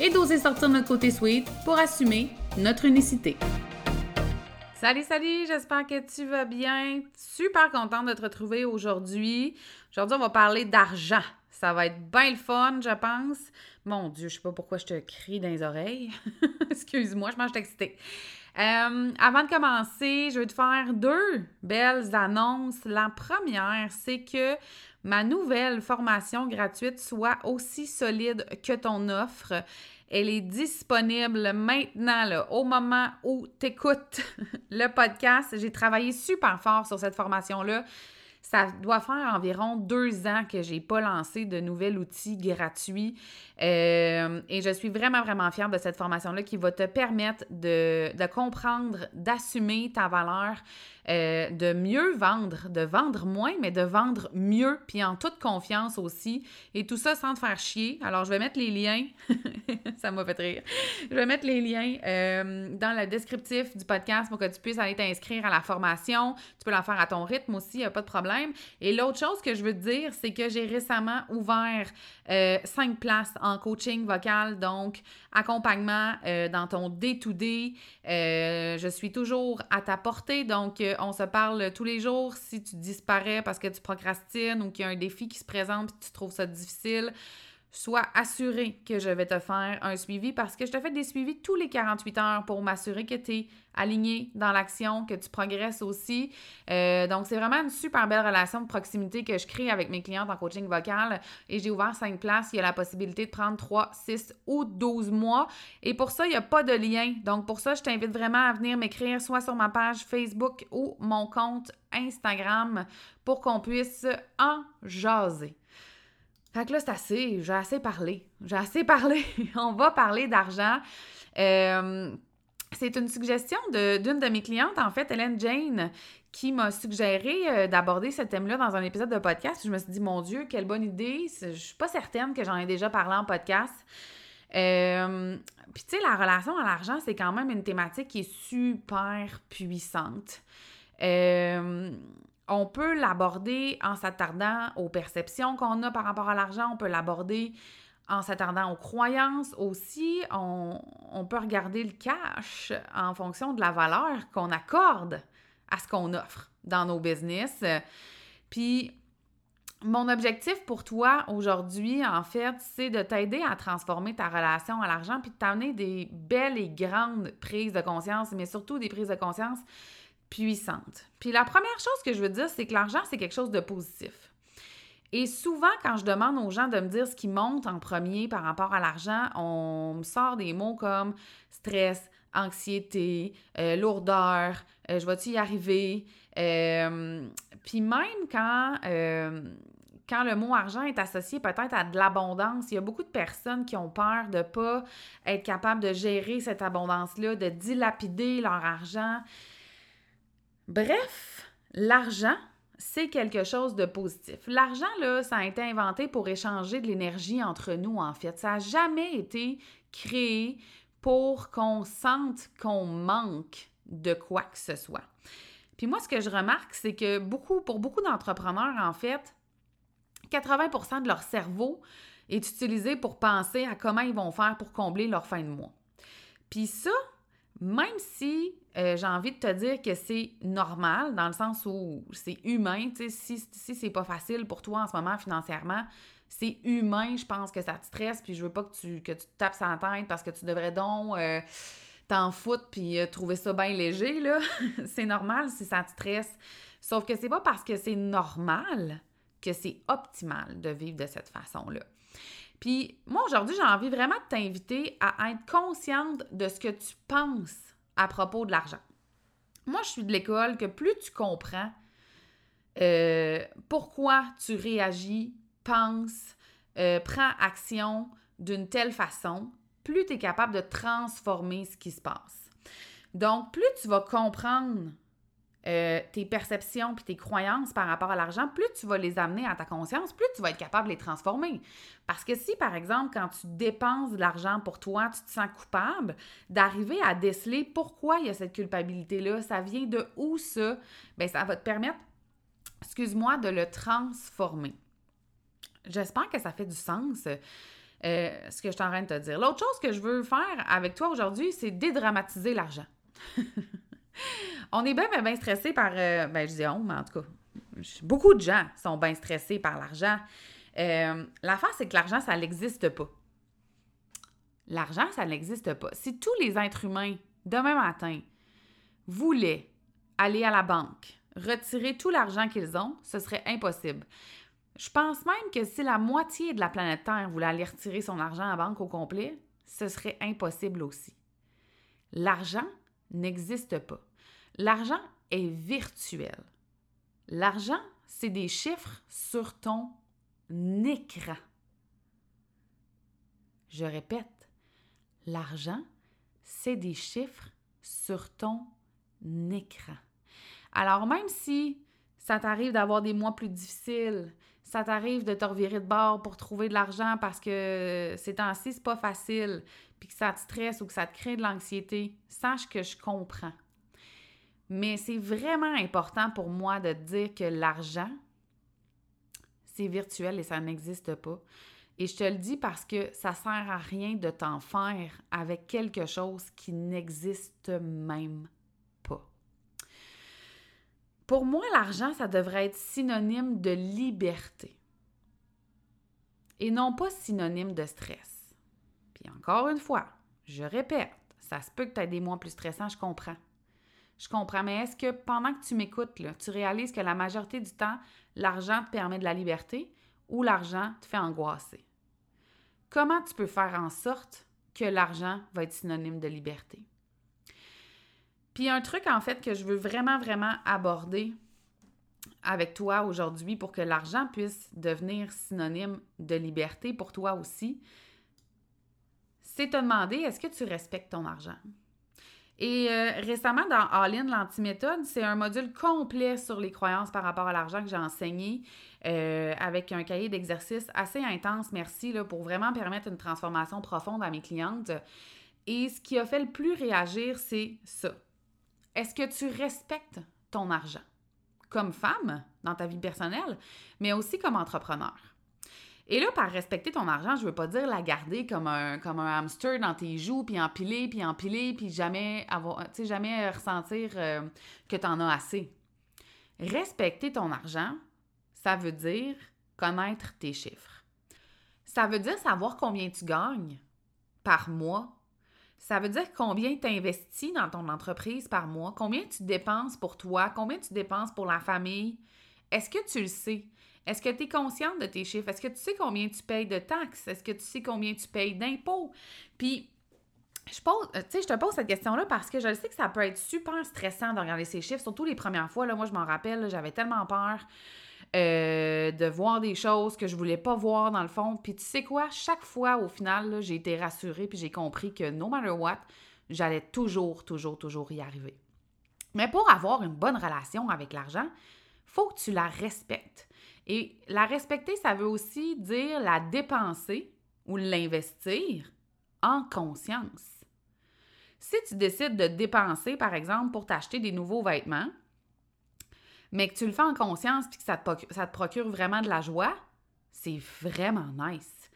et d'oser sortir notre côté sweet pour assumer notre unicité. Salut, salut, j'espère que tu vas bien. Super contente de te retrouver aujourd'hui. Aujourd'hui, on va parler d'argent. Ça va être bien le fun, je pense. Mon Dieu, je sais pas pourquoi je te crie dans les oreilles. Excuse-moi, je mange excitée. Euh, avant de commencer, je vais te faire deux belles annonces. La première, c'est que ma nouvelle formation gratuite soit aussi solide que ton offre. Elle est disponible maintenant, au moment où tu écoutes le podcast. J'ai travaillé super fort sur cette formation-là. Ça doit faire environ deux ans que j'ai pas lancé de nouvel outil gratuit. Euh, et je suis vraiment, vraiment fière de cette formation-là qui va te permettre de, de comprendre, d'assumer ta valeur, euh, de mieux vendre, de vendre moins, mais de vendre mieux, puis en toute confiance aussi. Et tout ça sans te faire chier. Alors, je vais mettre les liens. ça m'a fait rire. Je vais mettre les liens euh, dans le descriptif du podcast pour que tu puisses aller t'inscrire à la formation. Tu peux la faire à ton rythme aussi, il n'y a pas de problème. Et l'autre chose que je veux te dire, c'est que j'ai récemment ouvert cinq places en coaching vocal, donc accompagnement dans ton day-to-day. je suis toujours à ta portée, donc on se parle tous les jours. Si tu disparais parce que tu procrastines ou qu'il y a un défi qui se présente et tu trouves ça difficile, sois assuré que je vais te faire un suivi parce que je te fais des suivis tous les 48 heures pour m'assurer que tu es aligné dans l'action, que tu progresses aussi. Euh, donc, c'est vraiment une super belle relation de proximité que je crée avec mes clientes en coaching vocal et j'ai ouvert cinq places. Il y a la possibilité de prendre 3, 6 ou 12 mois. Et pour ça, il n'y a pas de lien. Donc, pour ça, je t'invite vraiment à venir m'écrire soit sur ma page Facebook ou mon compte Instagram pour qu'on puisse en jaser. Fait que là, c'est assez. J'ai assez parlé. J'ai assez parlé. On va parler d'argent. Euh, c'est une suggestion d'une de, mes clientes, en fait, Hélène Jane, qui m'a suggéré euh, d'aborder ce thème-là dans un épisode de podcast. Je me suis dit, mon Dieu, quelle bonne idée. Je suis pas certaine que j'en ai déjà parlé en podcast. Euh, puis, tu sais, la relation à l'argent, c'est quand même une thématique qui est super puissante. Euh, on peut l'aborder en s'attardant aux perceptions qu'on a par rapport à l'argent, on peut l'aborder en s'attardant aux croyances aussi, on, peut regarder le cash en fonction de la valeur qu'on accorde à ce qu'on offre dans nos business. Puis, mon objectif pour toi aujourd'hui, en fait, c'est de t'aider à transformer ta relation à l'argent puis de t'amener des belles et grandes prises de conscience, mais surtout des prises de conscience puissante. Puis la première chose que je veux dire, c'est que l'argent, c'est quelque chose de positif. Et souvent, quand je demande aux gens de me dire ce qui monte en premier par rapport à l'argent, on me sort des mots comme stress, anxiété, euh, lourdeur, euh, je vais-tu y arriver? Euh, puis même quand, quand le mot argent est associé peut-être à de l'abondance, il y a beaucoup de personnes qui ont peur de ne pas être capables de gérer cette abondance-là, de dilapider leur argent. Bref, l'argent, c'est quelque chose de positif. L'argent, là, ça a été inventé pour échanger de l'énergie entre nous, en fait. Ça n'a jamais été créé pour qu'on sente qu'on manque de quoi que ce soit. Puis moi, ce que je remarque, c'est que beaucoup, pour beaucoup d'entrepreneurs, en fait, 80% de leur cerveau est utilisé pour penser à comment ils vont faire pour combler leur fin de mois. Puis ça, même si euh, j'ai envie de te dire que c'est normal, dans le sens où c'est humain, si, si c'est pas facile pour toi en ce moment financièrement, c'est humain, je pense que ça te stresse, puis je veux pas que tu, que tu te tapes la tête parce que tu devrais donc euh, t'en foutre puis euh, trouver ça bien léger, là. c'est normal si ça te stresse. Sauf que c'est pas parce que c'est normal que c'est optimal de vivre de cette façon-là. Puis moi, aujourd'hui, j'ai envie vraiment de t'inviter à être consciente de ce que tu penses à propos de l'argent. Moi, je suis de l'école que plus tu comprends euh, pourquoi tu réagis, penses, euh, prends action d'une telle façon, plus tu es capable de transformer ce qui se passe. Donc, plus tu vas comprendre euh, tes perceptions puis tes croyances par rapport à l'argent, plus tu vas les amener à ta conscience, plus tu vas être capable de les transformer. Parce que si, par exemple, quand tu dépenses de l'argent pour toi, tu te sens coupable, d'arriver à déceler pourquoi il y a cette culpabilité-là, ça vient de où ça, bien, ça va te permettre, excuse-moi, de le transformer. J'espère que ça fait du sens. Euh, ce que je suis en train de te dire. L'autre chose que je veux faire avec toi aujourd'hui, c'est dédramatiser l'argent. on est bien, bien, stressé par. Euh, ben, je dis on, mais en tout cas, beaucoup de gens sont bien stressés par l'argent. Euh, L'affaire, c'est que l'argent, ça n'existe pas. L'argent, ça n'existe pas. Si tous les êtres humains, demain matin, voulaient aller à la banque, retirer tout l'argent qu'ils ont, ce serait impossible. Je pense même que si la moitié de la planète Terre voulait aller retirer son argent à la banque au complet, ce serait impossible aussi. L'argent n'existe pas. L'argent est virtuel. L'argent, c'est des chiffres sur ton écran. Je répète, l'argent, c'est des chiffres sur ton écran. Alors même si ça t'arrive d'avoir des mois plus difficiles, ça t'arrive de te revirer de bord pour trouver de l'argent parce que ces temps-ci, c'est pas facile, puis que ça te stresse ou que ça te crée de l'anxiété, sache que je comprends. Mais c'est vraiment important pour moi de dire que l'argent, c'est virtuel et ça n'existe pas. Et je te le dis parce que ça sert à rien de t'en faire avec quelque chose qui n'existe même pas. Pour moi, l'argent, ça devrait être synonyme de liberté et non pas synonyme de stress. Puis encore une fois, je répète, ça se peut que tu aies des mois plus stressants, je comprends. Je comprends, mais est-ce que pendant que tu m'écoutes, tu réalises que la majorité du temps, l'argent te permet de la liberté ou l'argent te fait angoisser? Comment tu peux faire en sorte que l'argent va être synonyme de liberté? Puis un truc en fait que je veux vraiment, vraiment aborder avec toi aujourd'hui pour que l'argent puisse devenir synonyme de liberté pour toi aussi, c'est te demander est-ce que tu respectes ton argent? Et euh, récemment, dans All In, l'antiméthode, c'est un module complet sur les croyances par rapport à l'argent que j'ai enseigné euh, avec un cahier d'exercice assez intense, merci, là, pour vraiment permettre une transformation profonde à mes clientes. Et ce qui a fait le plus réagir, c'est ça. Est-ce que tu respectes ton argent? Comme femme dans ta vie personnelle, mais aussi comme entrepreneur? Et là, par respecter ton argent, je veux pas dire la garder comme un, hamster dans tes joues, puis empiler, puis empiler, puis jamais jamais ressentir euh, que tu en as assez. Respecter ton argent, ça veut dire connaître tes chiffres. Ça veut dire savoir combien tu gagnes par mois. Ça veut dire combien tu investis dans ton entreprise par mois, combien tu dépenses pour toi, combien tu dépenses pour la famille. Est-ce que tu le sais? Est-ce que tu es consciente de tes chiffres? Est-ce que tu sais combien tu payes de taxes? Est-ce que tu sais combien tu payes d'impôts? Puis, je, pose, euh, je te pose cette question-là parce que je sais que ça peut être super stressant de regarder ces chiffres, surtout les premières fois. Là, moi, je m'en rappelle, j'avais tellement peur euh, de voir des choses que je voulais pas voir dans le fond. Puis tu sais quoi? Chaque fois, au final, j'ai été rassurée puis j'ai compris que no matter what, j'allais toujours, toujours, toujours y arriver. Mais pour avoir une bonne relation avec l'argent, faut que tu la respectes. Et la respecter, ça veut aussi dire la dépenser ou l'investir en conscience. Si tu décides de dépenser, par exemple, pour t'acheter des nouveaux vêtements, mais que tu le fais en conscience et que ça te, procure vraiment de la joie, c'est vraiment nice.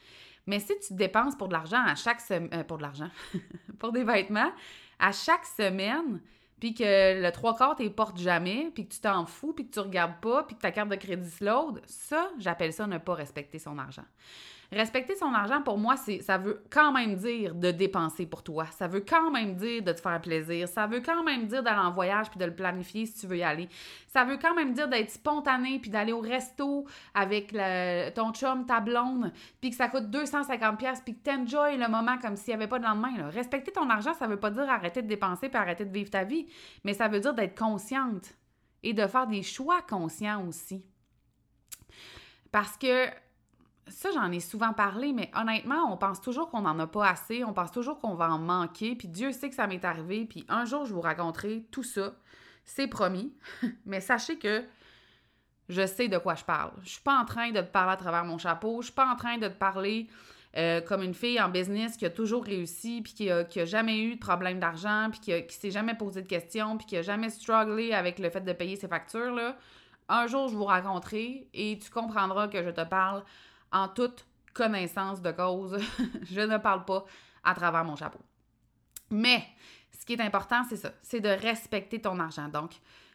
Mais si tu dépenses pour de l'argent à chaque semaine, euh, pour de l'argent, pour des vêtements, à chaque semaine, puis que le trois quarts t'es porte jamais, puis que tu t'en fous, puis que tu regardes pas, puis que ta carte de crédit se load, ça, j'appelle ça ne pas respecter son argent. Respecter son argent, pour moi, c'est, ça veut quand même dire de dépenser pour toi. Ça veut quand même dire de te faire plaisir. Ça veut quand même dire d'aller en voyage puis de le planifier si tu veux y aller. Ça veut quand même dire d'être spontané puis d'aller au resto avec ton chum, ta blonde, puis que ça coûte 250 pièces puis que t'enjoy le moment comme s'il n'y avait pas de lendemain. Respecter ton argent, ça veut pas dire arrêter de dépenser puis arrêter de vivre ta vie, mais ça veut dire d'être consciente et de faire des choix conscients aussi. Parce que ça, j'en ai souvent parlé, mais honnêtement, on pense toujours qu'on n'en a pas assez, on pense toujours qu'on va en manquer, puis Dieu sait que ça m'est arrivé, puis un jour, je vous raconterai tout ça. C'est promis. mais sachez que je sais de quoi je parle. Je suis pas en train de te parler à travers mon chapeau, je suis pas en train de te parler euh, comme une fille en business qui a toujours réussi, puis qui a, jamais eu de problème d'argent, puis qui, qui s'est jamais posé de questions, puis qui a jamais strugglé avec le fait de payer ses factures. Là. Un jour, je vous raconterai et tu comprendras que je te parle en toute connaissance de cause. je ne parle pas à travers mon chapeau. Mais ce qui est important, c'est ça, c'est de respecter ton argent. Donc,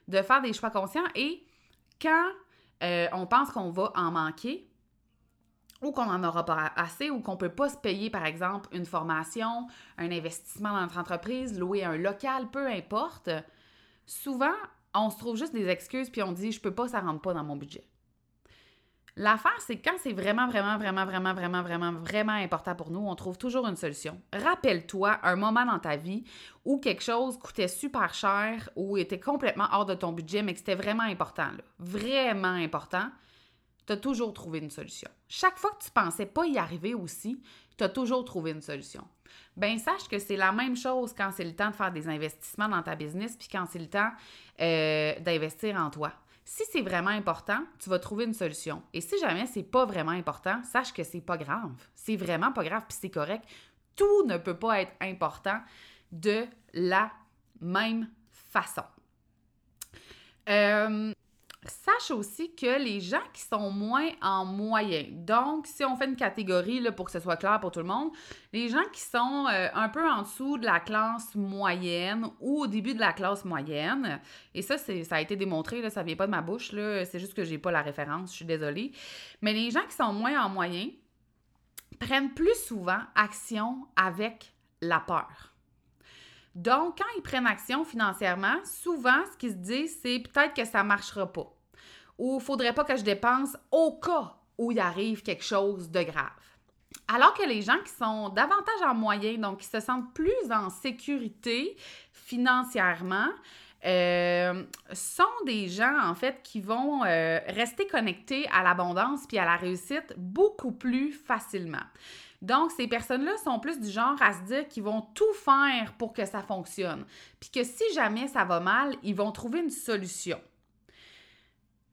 de faire des choix conscients et quand euh, on pense qu'on va en manquer, ou qu'on n'en aura pas assez, ou qu'on ne peut pas se payer, par exemple, une formation, un investissement dans notre entreprise, louer un local, peu importe, souvent, on se trouve juste des excuses puis on dit je peux pas, ça rentre pas dans mon budget. L'affaire, c'est quand c'est vraiment, vraiment, vraiment, vraiment, vraiment, vraiment, vraiment important pour nous, on trouve toujours une solution. Rappelle-toi un moment dans ta vie où quelque chose coûtait super cher ou était complètement hors de ton budget, mais que c'était vraiment important, vraiment important. Tu as toujours trouvé une solution. Chaque fois que tu pensais pas y arriver aussi, tu as toujours trouvé une solution. Ben sache que c'est la même chose quand c'est le temps de faire des investissements dans ta business puis quand c'est le temps euh, d'investir en toi. Si c'est vraiment important, tu vas trouver une solution. Et si jamais c'est pas vraiment important, sache que c'est pas grave. C'est vraiment pas grave puis c'est correct. Tout ne peut pas être important de la même façon. Euh, sache aussi que les gens qui sont moins en moyen, donc si on fait une catégorie là, pour que ce soit clair pour tout le monde, les gens qui sont euh, un peu en dessous de la classe moyenne ou au début de la classe moyenne, et ça, ça a été démontré, là, ça vient pas de ma bouche, c'est juste que j'ai pas la référence, je suis désolée, mais les gens qui sont moins en moyen prennent plus souvent action avec la peur. Donc, quand ils prennent action financièrement, souvent, ce qu'ils se disent, c'est peut-être que ça ne marchera pas ou faudrait pas que je dépense au cas où il arrive quelque chose de grave. Alors que les gens qui sont davantage en moyen, donc qui se sentent plus en sécurité financièrement, euh, sont des gens, en fait, qui vont euh, rester connectés à l'abondance puis à la réussite beaucoup plus facilement. Donc, ces personnes-là sont plus du genre à se dire qu'ils vont tout faire pour que ça fonctionne. Puis que si jamais ça va mal, ils vont trouver une solution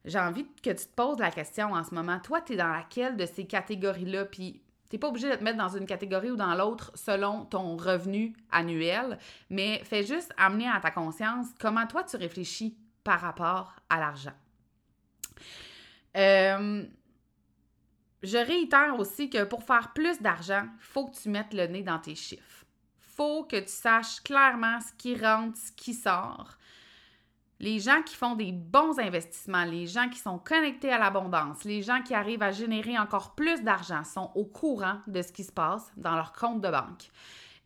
j'ai envie que tu te poses la question en ce moment. Toi, tu es dans laquelle de ces catégories-là? Puis, tu pas obligé de te mettre dans une catégorie ou dans l'autre selon ton revenu annuel, mais fais juste amener à ta conscience comment toi, tu réfléchis par rapport à l'argent. Euh, je réitère aussi que pour faire plus d'argent, il faut que tu mettes le nez dans tes chiffres. faut que tu saches clairement ce qui rentre, ce qui sort les gens qui font des bons investissements, les gens qui sont connectés à l'abondance, les gens qui arrivent à générer encore plus d'argent sont au courant de ce qui se passe dans leur compte de banque.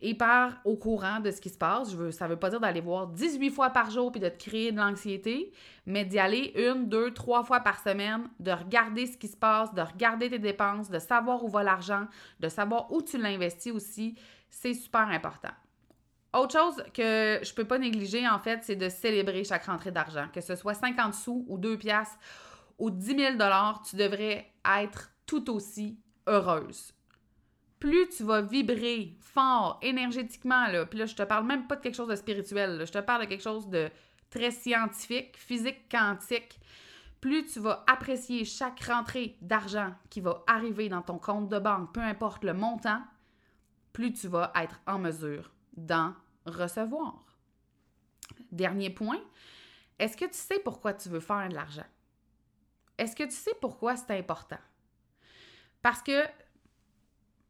Et par au courant de ce qui se passe, je ça ne veut pas dire d'aller voir 18 fois par jour puis de te créer de l'anxiété, mais d'y aller une, deux, trois fois par semaine, de regarder ce qui se passe, de regarder tes dépenses, de savoir où va l'argent, de savoir où tu l'investis aussi. C'est super important. Autre chose que je peux pas négliger, en fait, c'est de célébrer chaque rentrée d'argent. Que ce soit 50 sous ou 2 piastres ou 10 000 tu devrais être tout aussi heureuse. Plus tu vas vibrer fort, énergétiquement, là, puis là, je te parle même pas de quelque chose de spirituel, je te parle de quelque chose de très scientifique, physique, quantique, plus tu vas apprécier chaque rentrée d'argent qui va arriver dans ton compte de banque, peu importe le montant, plus tu vas être en mesure d'en recevoir. Dernier point, est-ce que tu sais pourquoi tu veux faire de l'argent? Est-ce que tu sais pourquoi c'est important? Parce que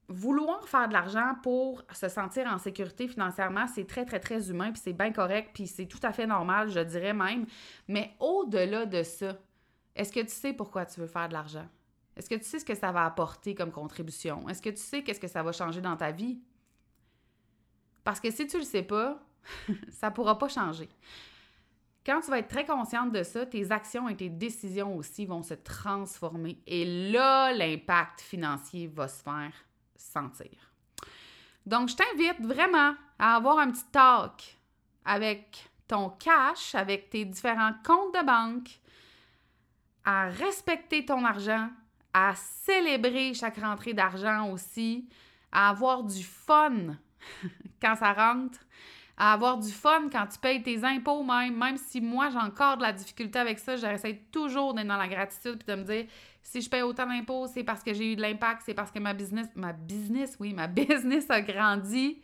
vouloir faire de l'argent pour se sentir en sécurité financièrement, c'est très, très, très humain, puis c'est bien correct, puis c'est tout à fait normal, je dirais même. Mais au-delà de ça, est-ce que tu sais pourquoi tu veux faire de l'argent? Est-ce que tu sais ce que ça va apporter comme contribution? Est-ce que tu sais qu'est-ce que ça va changer dans ta vie? Parce que si tu le sais pas, ça pourra pas changer. Quand tu vas être très consciente de ça, tes actions et tes décisions aussi vont se transformer. Et là, l'impact financier va se faire sentir. Donc, je t'invite vraiment à avoir un petit talk avec ton cash, avec tes différents comptes de banque, à respecter ton argent, à célébrer chaque rentrée d'argent aussi, à avoir du fun quand ça rentre, à avoir du fun quand tu payes tes impôts même, même si moi j'ai encore de la difficulté avec ça, j'essaie toujours d'être dans la gratitude puis de me dire si je paye autant d'impôts, c'est parce que j'ai eu de l'impact, c'est parce que ma business, ma business, oui, ma business a grandi.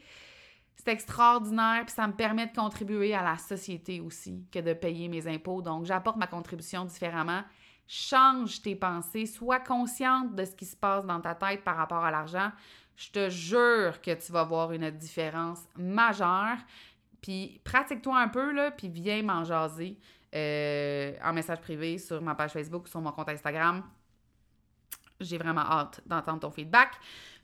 C'est extraordinaire, puis ça me permet de contribuer à la société aussi que de payer mes impôts. Donc, j'apporte ma contribution différemment. Change tes pensées, sois consciente de ce qui se passe dans ta tête par rapport à l'argent je te jure que tu vas voir une différence majeure. Puis pratique-toi un peu, là, puis viens m'en jaser euh, en message privé sur ma page Facebook ou sur mon compte Instagram. J'ai vraiment hâte d'entendre ton feedback.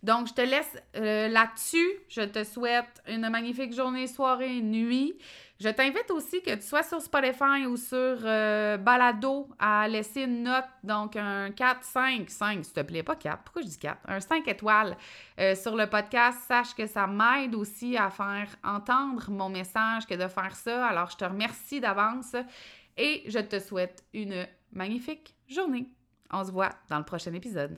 Donc, je te laisse euh, là-dessus. Je te souhaite une magnifique journée, soirée, nuit. Je t'invite aussi que tu sois sur Spotify ou sur euh, Balado à laisser une note, donc un 4, 5, 5, s'il te plaît, pas 4, pourquoi je dis 4? Un 5 étoiles euh, sur le podcast. Sache que ça m'aide aussi à faire entendre mon message que de faire ça. Alors, je te remercie d'avance et je te souhaite une magnifique journée. On se voit dans le prochain épisode.